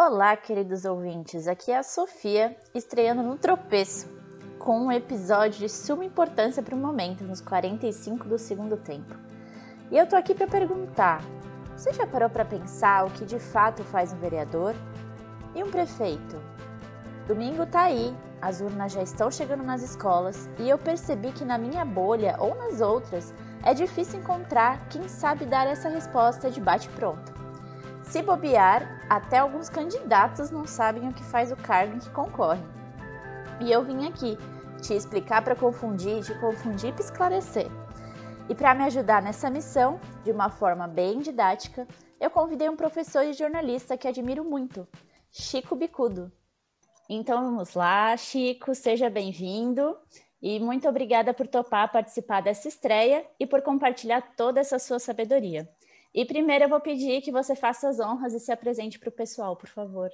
Olá, queridos ouvintes. Aqui é a Sofia, estreando no Tropeço, com um episódio de suma importância para o momento, nos 45 do segundo tempo. E eu tô aqui para perguntar: você já parou para pensar o que de fato faz um vereador? E um prefeito? Domingo tá aí, as urnas já estão chegando nas escolas e eu percebi que na minha bolha ou nas outras é difícil encontrar quem sabe dar essa resposta de bate-pronto. Se bobear, até alguns candidatos não sabem o que faz o cargo em que concorrem. E eu vim aqui te explicar para confundir, te confundir para esclarecer. E para me ajudar nessa missão, de uma forma bem didática, eu convidei um professor e jornalista que admiro muito, Chico Bicudo. Então vamos lá, Chico, seja bem-vindo e muito obrigada por topar participar dessa estreia e por compartilhar toda essa sua sabedoria. E primeiro eu vou pedir que você faça as honras e se apresente para o pessoal, por favor.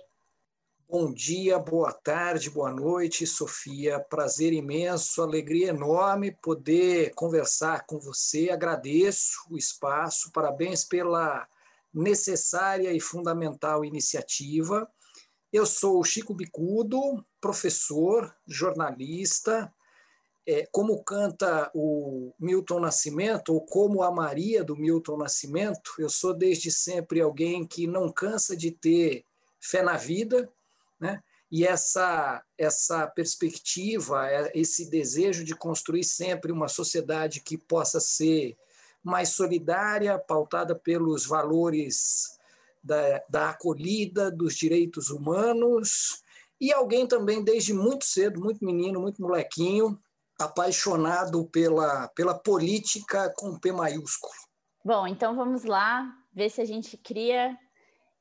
Bom dia, boa tarde, boa noite, Sofia. Prazer imenso, alegria enorme poder conversar com você. Agradeço o espaço, parabéns pela necessária e fundamental iniciativa. Eu sou o Chico Bicudo, professor, jornalista, é, como canta o Milton Nascimento, ou como a Maria do Milton Nascimento, eu sou desde sempre alguém que não cansa de ter fé na vida, né? e essa, essa perspectiva, é, esse desejo de construir sempre uma sociedade que possa ser mais solidária, pautada pelos valores da, da acolhida, dos direitos humanos, e alguém também desde muito cedo, muito menino, muito molequinho, apaixonado pela, pela política com P maiúsculo. Bom, então vamos lá ver se a gente cria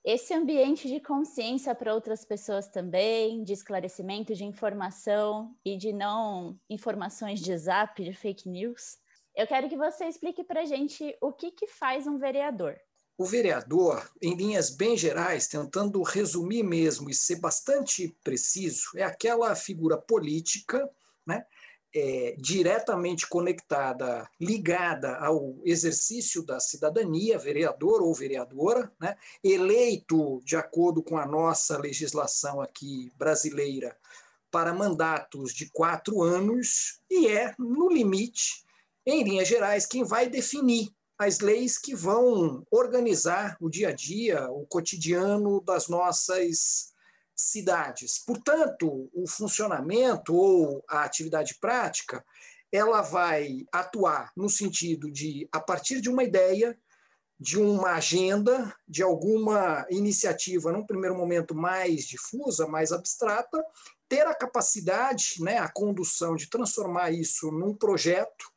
esse ambiente de consciência para outras pessoas também, de esclarecimento, de informação e de não informações de zap, de fake news. Eu quero que você explique para a gente o que, que faz um vereador. O vereador, em linhas bem gerais, tentando resumir mesmo e ser bastante preciso, é aquela figura política né, é, diretamente conectada, ligada ao exercício da cidadania, vereador ou vereadora, né, eleito de acordo com a nossa legislação aqui brasileira para mandatos de quatro anos e é, no limite, em linhas gerais, quem vai definir as leis que vão organizar o dia a dia, o cotidiano das nossas cidades. Portanto, o funcionamento ou a atividade prática, ela vai atuar no sentido de, a partir de uma ideia, de uma agenda, de alguma iniciativa, num primeiro momento mais difusa, mais abstrata, ter a capacidade, né, a condução de transformar isso num projeto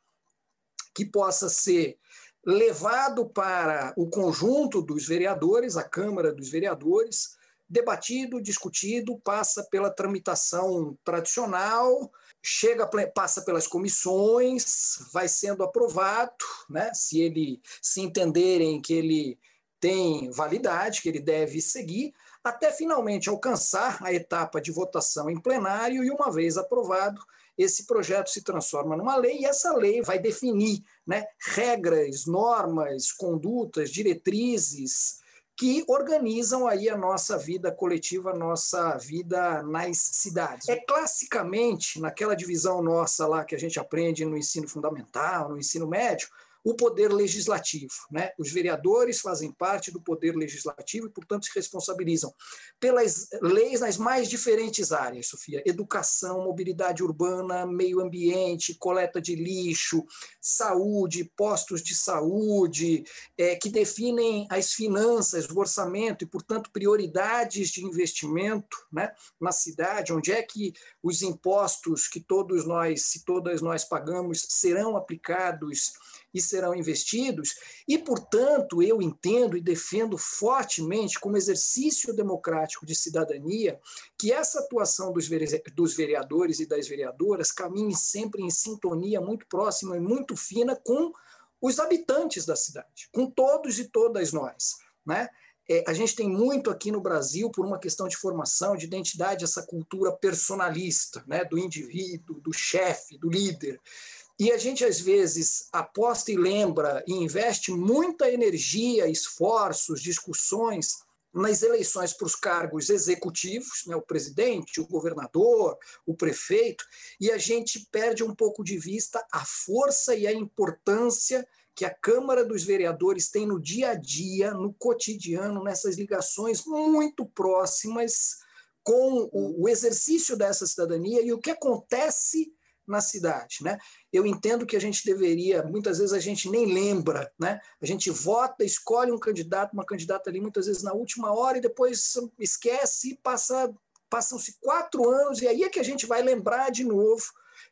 que possa ser levado para o conjunto dos vereadores, a Câmara dos Vereadores, debatido, discutido, passa pela tramitação tradicional, chega, passa pelas comissões, vai sendo aprovado, né? se ele se entenderem que ele tem validade, que ele deve seguir, até finalmente alcançar a etapa de votação em plenário e, uma vez aprovado, esse projeto se transforma numa lei e essa lei vai definir né, regras, normas, condutas, diretrizes, que organizam aí a nossa vida coletiva, a nossa vida nas cidades. É classicamente, naquela divisão nossa lá que a gente aprende no ensino fundamental, no ensino médio, o poder legislativo. Né? Os vereadores fazem parte do poder legislativo e, portanto, se responsabilizam pelas leis nas mais diferentes áreas, Sofia: educação, mobilidade urbana, meio ambiente, coleta de lixo, saúde, postos de saúde, é, que definem as finanças, o orçamento e, portanto, prioridades de investimento né, na cidade, onde é que os impostos que todos nós, se todas nós pagamos, serão aplicados e serão investidos, e, portanto, eu entendo e defendo fortemente, como exercício democrático de cidadania, que essa atuação dos vereadores e das vereadoras caminhe sempre em sintonia muito próxima e muito fina com os habitantes da cidade, com todos e todas nós. Né? É, a gente tem muito aqui no Brasil, por uma questão de formação, de identidade, essa cultura personalista, né, do indivíduo, do chefe, do líder. E a gente, às vezes, aposta e lembra e investe muita energia, esforços, discussões nas eleições para os cargos executivos, né, o presidente, o governador, o prefeito, e a gente perde um pouco de vista a força e a importância que a Câmara dos Vereadores tem no dia a dia, no cotidiano, nessas ligações muito próximas com o, exercício dessa cidadania e o que acontece na cidade. Né? Eu entendo que a gente deveria, muitas vezes a gente nem lembra, né? a gente vota, escolhe um candidato, uma candidata ali, muitas vezes na última hora, e depois esquece e passa, passam-se quatro anos, e aí é que a gente vai lembrar de novo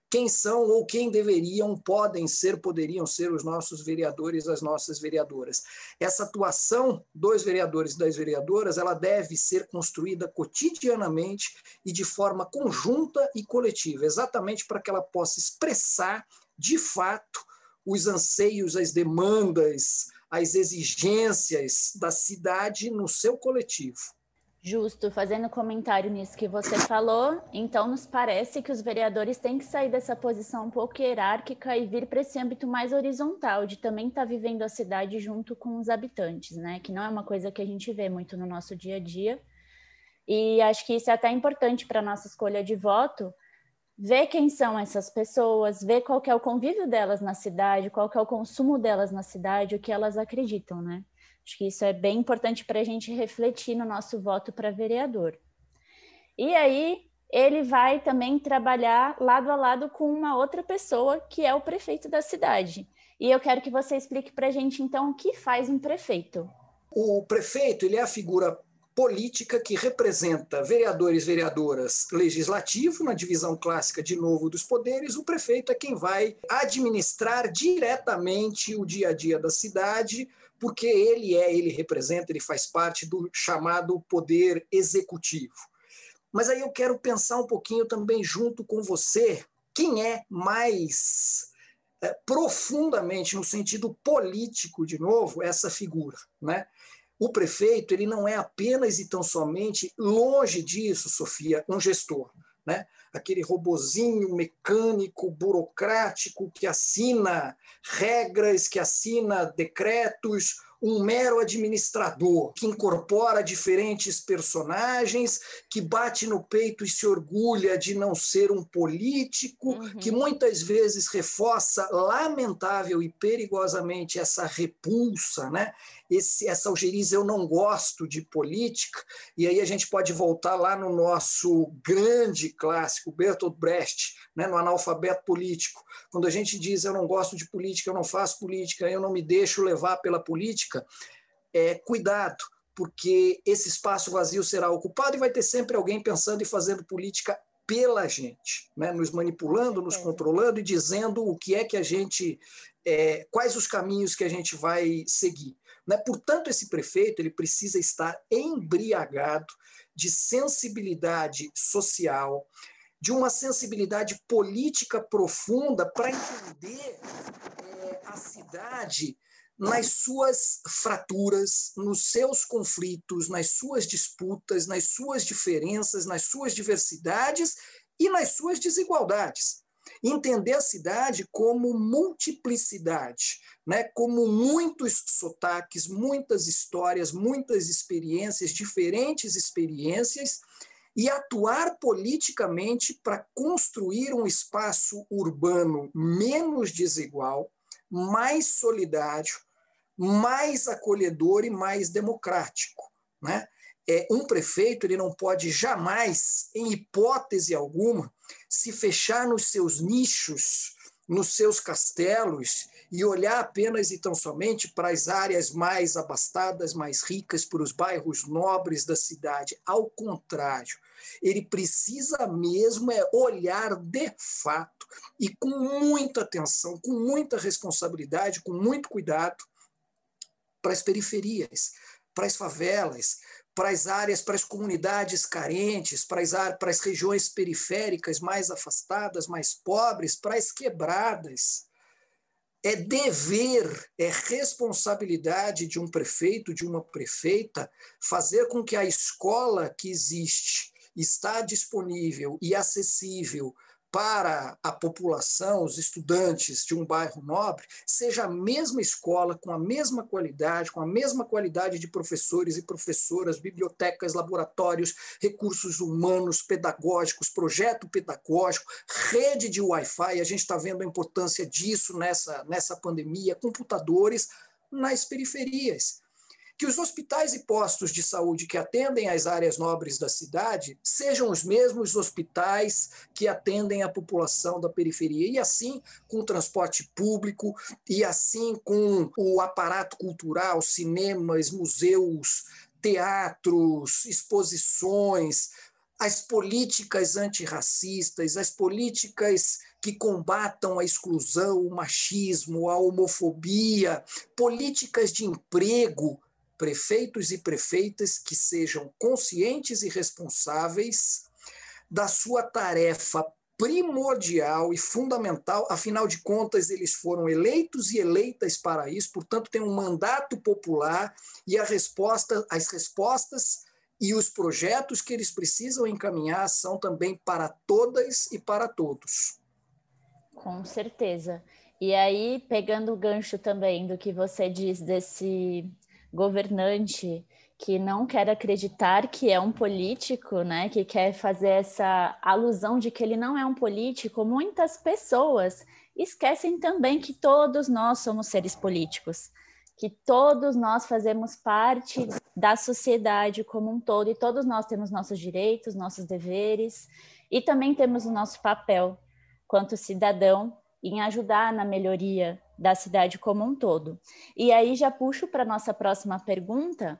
quem são ou quem deveriam, podem ser, poderiam ser os nossos vereadores, as nossas vereadoras. Essa atuação dos vereadores e das vereadoras, ela deve ser construída cotidianamente e de forma conjunta e coletiva, exatamente para que ela possa expressar, de fato, os anseios, as demandas, as exigências da cidade no seu coletivo. Justo, fazendo comentário nisso que você falou, então nos parece que os vereadores têm que sair dessa posição um pouco hierárquica e vir para esse âmbito mais horizontal, de também estar tá vivendo a cidade junto com os habitantes, né? Que não é uma coisa que a gente vê muito no nosso dia a dia. E acho que isso é até importante para a nossa escolha de voto, ver quem são essas pessoas, ver qual é o convívio delas na cidade, qual é o consumo delas na cidade, o que elas acreditam, né? Acho que isso é bem importante para a gente refletir no nosso voto para vereador. E aí, ele vai também trabalhar lado a lado com uma outra pessoa, que é o prefeito da cidade. E eu quero que você explique para a gente, então, o que faz um prefeito. O prefeito ele é a figura política que representa vereadores vereadoras legislativo, na divisão clássica, de novo, dos poderes. O prefeito é quem vai administrar diretamente o dia a dia da cidade, porque ele é, ele representa, ele faz parte do chamado poder executivo. Mas aí eu quero pensar um pouquinho também junto com você, quem é mais é, profundamente no sentido político de novo essa figura, né? O prefeito ele não é apenas e tão somente longe disso, Sofia, um gestor, né? aquele robozinho mecânico, burocrático, que assina regras, que assina decretos, um mero administrador que incorpora diferentes personagens, que bate no peito e se orgulha de não ser um político, uhum. que muitas vezes reforça lamentável e perigosamente essa repulsa, né? Esse, essa algeriza eu não gosto de política, e aí a gente pode voltar lá no nosso grande clássico, Bertolt Brecht, né, no analfabeto político. Quando a gente diz eu não gosto de política, eu não faço política, eu não me deixo levar pela política, é, cuidado, porque esse espaço vazio será ocupado e vai ter sempre alguém pensando e fazendo política pela gente, né? nos manipulando, nos controlando e dizendo o que é que a gente, é, quais os caminhos que a gente vai seguir. Né? Portanto, esse prefeito ele precisa estar embriagado de sensibilidade social, de uma sensibilidade política profunda para entender é, a cidade nas suas fraturas, nos seus conflitos, nas suas disputas, nas suas diferenças, nas suas diversidades e nas suas desigualdades. Entender a cidade como multiplicidade, né? como muitos sotaques, muitas histórias, muitas experiências, diferentes experiências, e atuar politicamente para construir um espaço urbano menos desigual, mais solidário, mais acolhedor e mais democrático. Né? É, um prefeito ele não pode jamais, em hipótese alguma, se fechar nos seus nichos, nos seus castelos e olhar apenas e tão somente para as áreas mais abastadas, mais ricas, para os bairros nobres da cidade. Ao contrário, ele precisa mesmo é olhar de fato e com muita atenção, com muita responsabilidade, com muito cuidado para as periferias, para as favelas, para as áreas, para as comunidades carentes, para as, para as regiões periféricas mais afastadas, mais pobres, para as quebradas. É dever, é responsabilidade de um prefeito, de uma prefeita, fazer com que a escola que existe está disponível e acessível para a população, os estudantes de um bairro nobre, seja a mesma escola, com a mesma qualidade, com a mesma qualidade de professores e professoras, bibliotecas, laboratórios, recursos humanos, pedagógicos, projeto pedagógico, rede de Wi-Fi. A gente está vendo a importância disso nessa, nessa pandemia, computadores nas periferias que os hospitais e postos de saúde que atendem as áreas nobres da cidade sejam os mesmos hospitais que atendem a população da periferia, e assim com o transporte público, e assim com o aparato cultural, cinemas, museus, teatros, exposições, as políticas antirracistas, as políticas que combatam a exclusão, o machismo, a homofobia, políticas de emprego prefeitos e prefeitas que sejam conscientes e responsáveis da sua tarefa primordial e fundamental, afinal de contas, eles foram eleitos e eleitas para isso, portanto, tem um mandato popular e a resposta, as respostas e os projetos que eles precisam encaminhar são também para todas e para todos. Com certeza. E aí, pegando o gancho também do que você diz desse governante que não quer acreditar que é um político, né, que quer fazer essa alusão de que ele não é um político, muitas pessoas esquecem também que todos nós somos seres políticos, que todos nós fazemos parte da sociedade como um todo e todos nós temos nossos direitos, nossos deveres e também temos o nosso papel quanto cidadão em ajudar na melhoria da cidade como um todo. E aí já puxo para nossa próxima pergunta,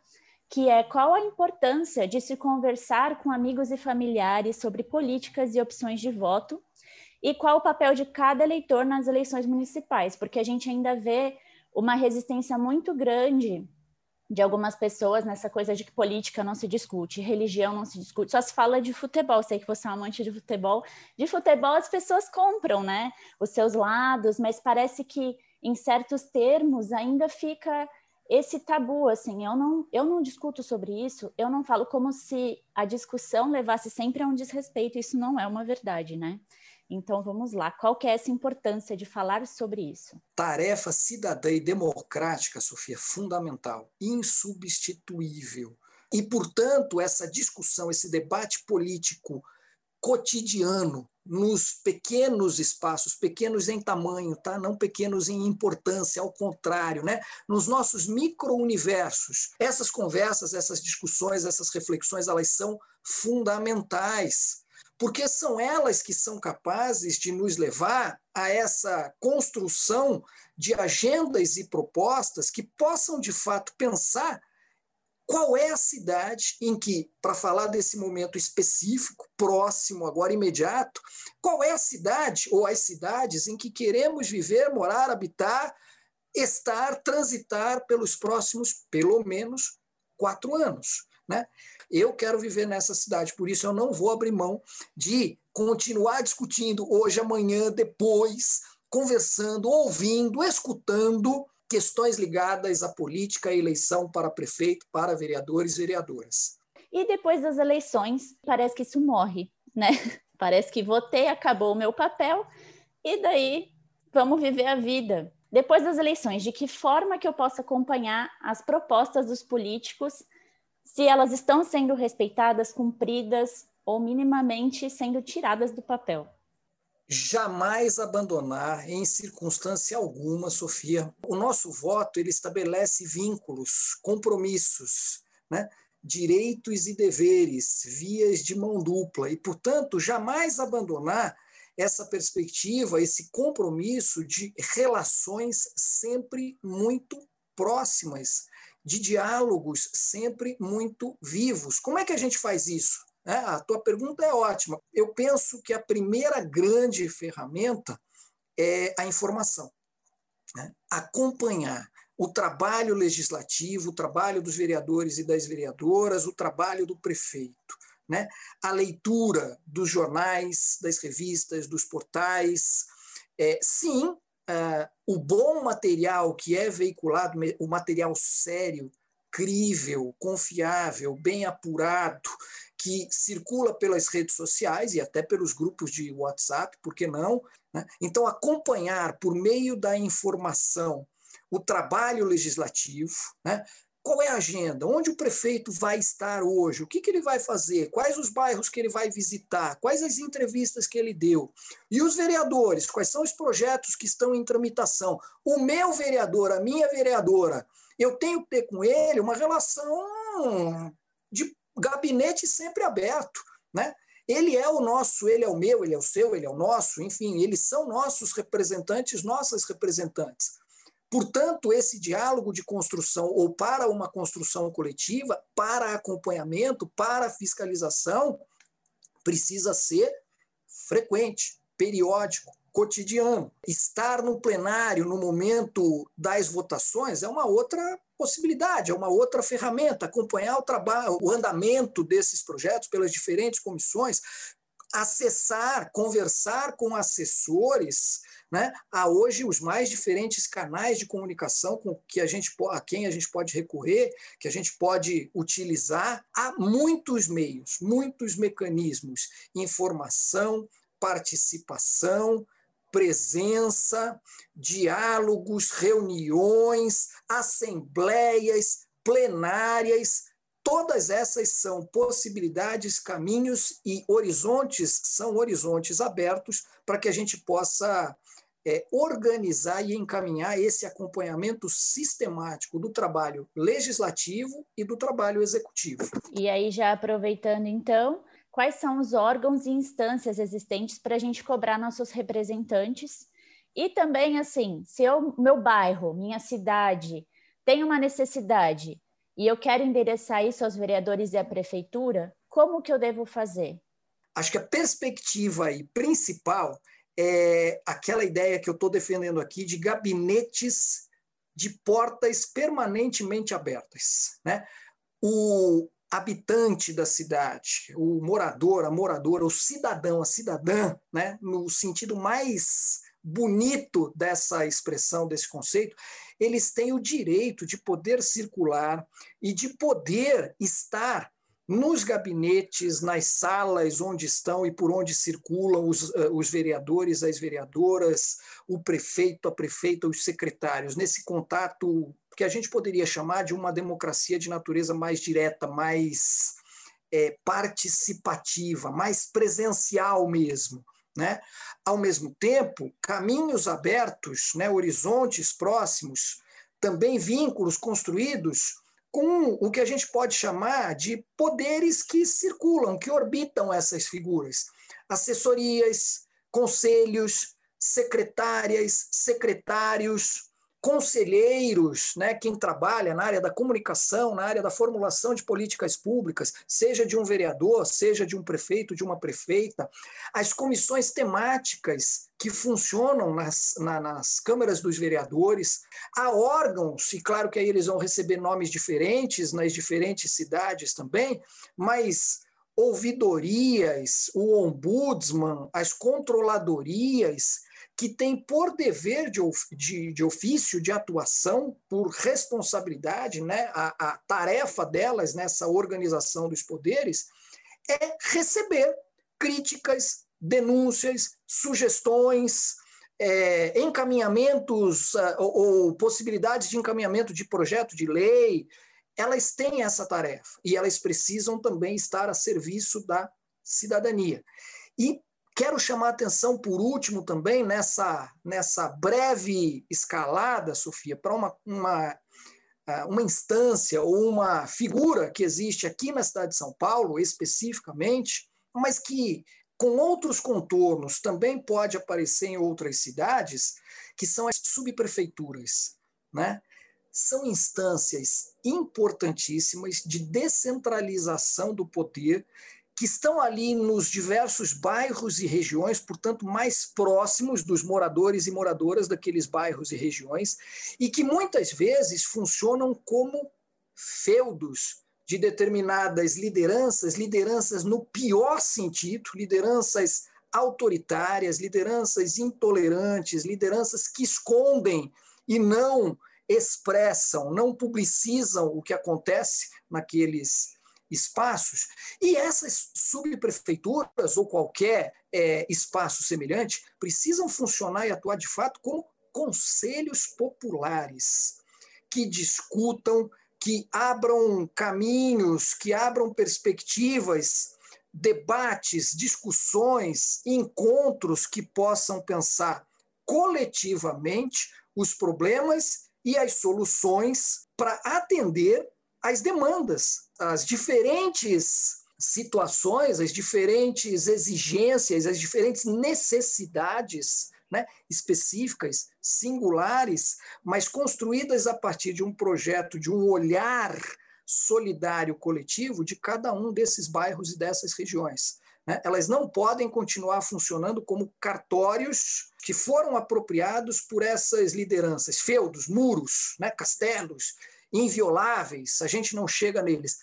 que é qual a importância de se conversar com amigos e familiares sobre políticas e opções de voto e qual o papel de cada eleitor nas eleições municipais, porque a gente ainda vê uma resistência muito grande de algumas pessoas nessa coisa de que política não se discute, religião não se discute, só se fala de futebol. Sei que você é um amante de futebol. De futebol as pessoas compram, né, os seus lados, mas parece que em certos termos ainda fica esse tabu, assim, eu não, eu não discuto sobre isso, eu não falo como se a discussão levasse sempre a um desrespeito, isso não é uma verdade, né? Então vamos lá, qual que é essa importância de falar sobre isso? Tarefa cidadã e democrática, Sofia, fundamental, insubstituível. E, portanto, essa discussão, esse debate político cotidiano, nos pequenos espaços, pequenos em tamanho, tá? não pequenos em importância, ao contrário, né? nos nossos micro-universos. Essas conversas, essas discussões, essas reflexões, elas são fundamentais porque são elas que são capazes de nos levar a essa construção de agendas e propostas que possam, de fato, pensar qual é a cidade em que, para falar desse momento específico, próximo, agora imediato, qual é a cidade ou as cidades em que queremos viver, morar, habitar, estar, transitar pelos próximos, pelo menos, quatro anos. Né? Eu quero viver nessa cidade, por isso eu não vou abrir mão de continuar discutindo hoje, amanhã, depois, conversando, ouvindo, escutando questões ligadas à política, à eleição para prefeito, para vereadores e vereadoras. E depois das eleições, parece que isso morre, né? Parece que votei, acabou o meu papel, e daí vamos viver a vida. Depois das eleições, de que forma que eu posso acompanhar as propostas dos políticos se elas estão sendo respeitadas, cumpridas ou minimamente sendo tiradas do papel. Jamais abandonar em circunstância alguma, Sofia. O nosso voto ele estabelece vínculos, compromissos, né? direitos e deveres, vias de mão dupla e, portanto, jamais abandonar essa perspectiva, esse compromisso de relações sempre muito próximas de diálogos sempre muito vivos. Como é que a gente faz isso? É, a tua pergunta é ótima. Eu penso que a primeira grande ferramenta é a informação. Né? Acompanhar o trabalho legislativo, o trabalho dos vereadores e das vereadoras, o trabalho do prefeito. Né? A leitura dos jornais, das revistas, dos portais. É, sim, uh, o bom material que é veiculado, o material sério, crível, confiável, bem apurado, que circula pelas redes sociais e até pelos grupos de WhatsApp, por que não? Né? Então, acompanhar por meio da informação o trabalho legislativo, né? Qual é a agenda, onde o prefeito vai estar hoje, o que, que ele vai fazer, quais os bairros que ele vai visitar, quais as entrevistas que ele deu. E os vereadores, quais são os projetos que estão em tramitação. O meu vereador, a minha vereadora, eu tenho que ter com ele uma relação de gabinete sempre aberto. Né? Ele é o nosso, ele é o meu, ele é o seu, ele é o nosso, enfim, eles são nossos representantes, nossas representantes. Portanto, esse diálogo de construção ou para uma construção coletiva, para acompanhamento, para fiscalização, precisa ser frequente, periódico, cotidiano. Estar no plenário no momento das votações é uma outra possibilidade, é uma outra ferramenta, acompanhar o trabalho, o andamento desses projetos pelas diferentes comissões, acessar, conversar com assessores né, a hoje os mais diferentes canais de comunicação com que a, gente, a quem a gente pode recorrer, que a gente pode utilizar. Há muitos meios, muitos mecanismos, informação, participação, presença, diálogos, reuniões, assembleias, plenárias, todas essas são possibilidades, caminhos e horizontes, são horizontes abertos para que a gente possa é, organizar e encaminhar esse acompanhamento sistemático do trabalho legislativo e do trabalho executivo. E aí, já aproveitando então, quais são os órgãos e instâncias existentes para a gente cobrar nossos representantes? E também, assim, se o meu bairro, minha cidade, tem uma necessidade e eu quero endereçar isso aos vereadores e à prefeitura, como que eu devo fazer? Acho que a perspectiva aí principal é aquela ideia que eu estou defendendo aqui de gabinetes de portas permanentemente abertas. Né? O habitante da cidade, o morador, a moradora, o cidadão, a cidadã, né? no sentido mais bonito dessa expressão, desse conceito, eles têm o direito de poder circular e de poder estar nos gabinetes, nas salas onde estão e por onde circulam os, eh, os vereadores, as vereadoras, o prefeito, a prefeita, os secretários, nesse contato que a gente poderia chamar de uma democracia de natureza mais direta, mais é, participativa, mais presencial mesmo. Né? Ao mesmo tempo, caminhos abertos, né, horizontes próximos, também vínculos construídos com o que a gente pode chamar de poderes que circulam, que orbitam essas figuras. Assessorias, conselhos, secretárias, secretários, conselheiros, né, quem trabalha na área da comunicação, na área da formulação de políticas públicas, seja de um vereador, seja de um prefeito, de uma prefeita, as comissões temáticas que funcionam nas, na, nas câmaras dos vereadores, há órgãos, e claro que aí eles vão receber nomes diferentes nas diferentes cidades também, mas ouvidorias, o ombudsman, as controladorias, que têm por dever de, de, de ofício, de atuação, por responsabilidade, né, a, a tarefa delas nessa organização dos poderes é receber críticas, denúncias, sugestões, é, encaminhamentos uh, ou, ou, possibilidades de encaminhamento de projeto de lei, elas têm essa tarefa e elas precisam também estar a serviço da cidadania. E Quero chamar a atenção, por último, também, nessa, nessa breve escalada, Sofia, para uma, uma, ah, uma instância ou uma figura que existe aqui na cidade de São Paulo, especificamente, mas que, com outros contornos, também pode aparecer em outras cidades, que são as subprefeituras. Né? São instâncias importantíssimas de descentralização do poder que estão ali nos diversos bairros e regiões, portanto, mais próximos dos moradores e moradoras daqueles bairros e regiões, e que muitas vezes funcionam como feudos de determinadas lideranças, lideranças no pior sentido, lideranças autoritárias, lideranças intolerantes, lideranças que escondem e não expressam, não publicizam o que acontece naqueles espaços, e essas subprefeituras ou qualquer é, espaço semelhante precisam funcionar e atuar de fato como conselhos populares que discutam, que abram caminhos, que abram perspectivas, debates, discussões, encontros que possam pensar coletivamente os problemas e as soluções para atender às demandas, às diferentes situações, as diferentes exigências, as diferentes necessidades né, específicas, singulares, mas construídas a partir de um projeto, de um olhar solidário coletivo de cada um desses bairros e dessas regiões. Né? Elas não podem continuar funcionando como cartórios que foram apropriados por essas lideranças, feudos, muros, né? castelos invioláveis, a gente não chega neles.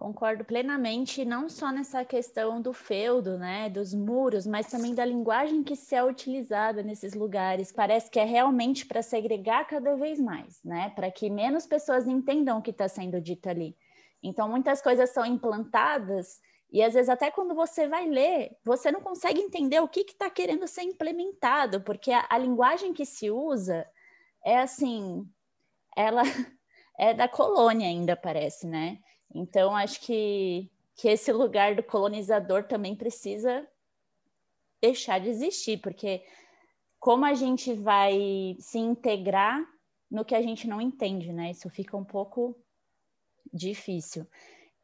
Concordo plenamente, não só nessa questão do feudo, né, dos muros, mas também da linguagem que se é utilizada nesses lugares. Parece que é realmente para segregar cada vez mais, né, para que menos pessoas entendam o que está sendo dito ali. Então, muitas coisas são implantadas e às vezes até quando você vai ler, você não consegue entender o que está querendo ser implementado, porque a, a linguagem que se usa é assim, ela é da colônia ainda parece, né? Então, acho que, que esse lugar do colonizador também precisa deixar de existir, porque como a gente vai se integrar no que a gente não entende, né? Isso fica um pouco difícil.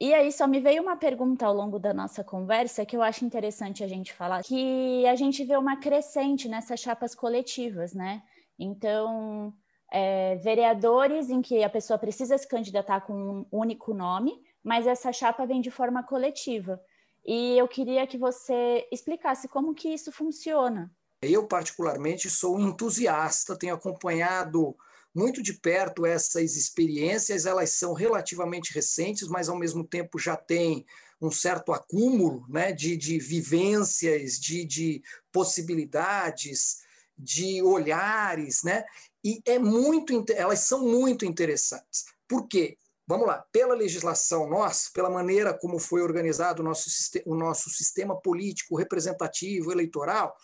E aí só me veio uma pergunta ao longo da nossa conversa que eu acho interessante a gente falar, que a gente vê uma crescente nessas chapas coletivas, né? Então, é, vereadores em que a pessoa precisa se candidatar com um único nome, mas essa chapa vem de forma coletiva. E eu queria que você explicasse como que isso funciona. Eu, particularmente, sou entusiasta, tenho acompanhado muito de perto essas experiências, elas são relativamente recentes, mas ao mesmo tempo já tem um certo acúmulo né, de, de vivências, de, de possibilidades, de olhares, né? E é muito, elas são muito interessantes. Por quê? Vamos lá, pela legislação nossa, pela maneira como foi organizado o nosso, o nosso sistema político representativo eleitoral,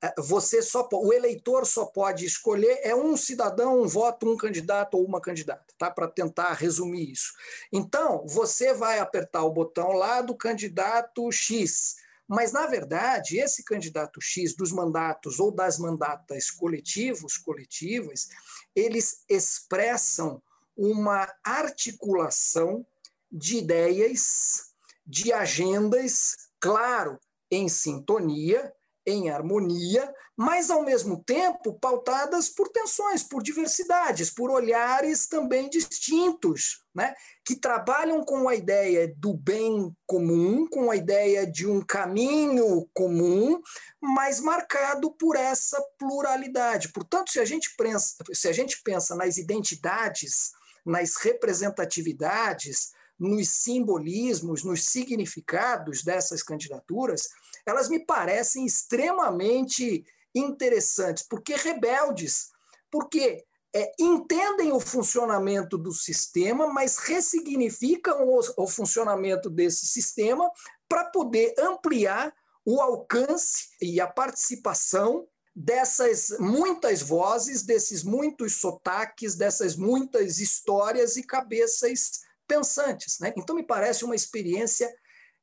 eh, você só o eleitor só pode escolher é um cidadão, um voto, um candidato ou uma candidata, tá? Para tentar resumir isso. Então, você vai apertar o botão lá do candidato X, mas na verdade, esse candidato X dos mandatos ou das mandatas coletivos, coletivas, eles expressam uma articulação de ideias, de agendas, claro, em sintonia, em harmonia, mas ao mesmo tempo pautadas por tensões, por diversidades, por olhares também distintos, né? que trabalham com a ideia do bem comum, com a ideia de um caminho comum, mas marcado por essa pluralidade. Portanto, se a gente pensa, se a gente pensa nas identidades, nas representatividades, nos simbolismos, nos significados dessas candidaturas, elas me parecem extremamente interessantes, porque rebeldes, porque é, entendem o funcionamento do sistema, mas ressignificam o, o funcionamento desse sistema para poder ampliar o alcance e a participação dessas muitas vozes, desses muitos sotaques, dessas muitas histórias e cabeças pensantes. Né? Então, me parece uma experiência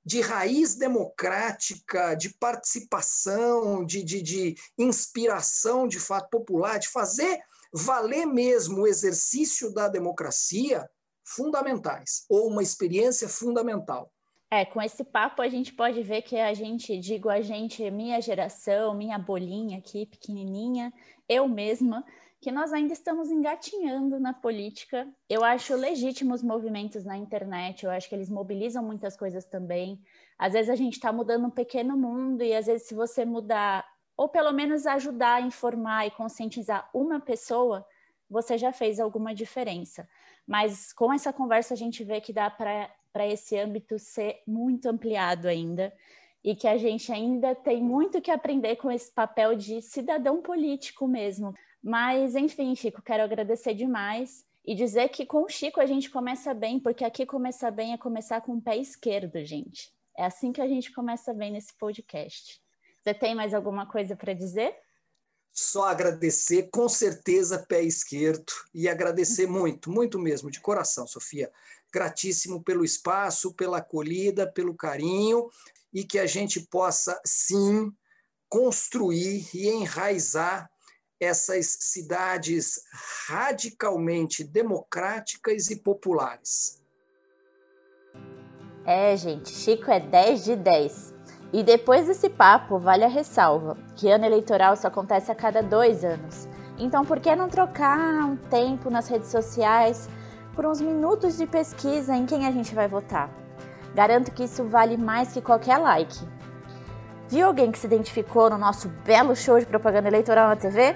de raiz democrática, de participação, de, de, de inspiração de fato popular, de fazer valer mesmo o exercício da democracia fundamentais, ou uma experiência fundamental. É, com esse papo a gente pode ver que a gente, digo a gente, minha geração, minha bolinha aqui, pequenininha, eu mesma, que nós ainda estamos engatinhando na política. Eu acho legítimos movimentos na internet, eu acho que eles mobilizam muitas coisas também. Às vezes a gente está mudando um pequeno mundo e às vezes se você mudar, ou pelo menos ajudar a informar e conscientizar uma pessoa, você já fez alguma diferença. Mas com essa conversa a gente vê que dá para esse âmbito ser muito ampliado ainda e que a gente ainda tem muito que aprender com esse papel de cidadão político mesmo. Mas, enfim, Chico, quero agradecer demais e dizer que com o Chico a gente começa bem, porque aqui começar bem é começar com o pé esquerdo, gente. É assim que a gente começa bem nesse podcast. Você tem mais alguma coisa para dizer? Só agradecer, com certeza, pé esquerdo, e agradecer muito, muito mesmo, de coração, Sofia. Gratíssimo pelo espaço, pela acolhida, pelo carinho, e que a gente possa, sim, construir e enraizar essas cidades radicalmente democráticas e populares. É, gente, Chico é 10 de 10. E depois desse papo, vale a ressalva que ano eleitoral só acontece a cada dois anos. Então, por que não trocar um tempo nas redes sociais por uns minutos de pesquisa em quem a gente vai votar? Garanto que isso vale mais que qualquer like. Viu alguém que se identificou no nosso belo show de propaganda eleitoral na TV?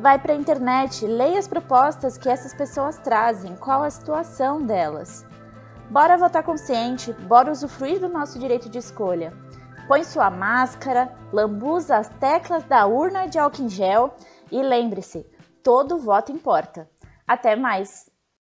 Vai para a internet, leia as propostas que essas pessoas trazem, qual a situação delas. Bora votar consciente, bora usufruir do nosso direito de escolha. Põe sua máscara, lambuza as teclas da urna de álcool em gel e lembre-se, todo voto importa. Até mais!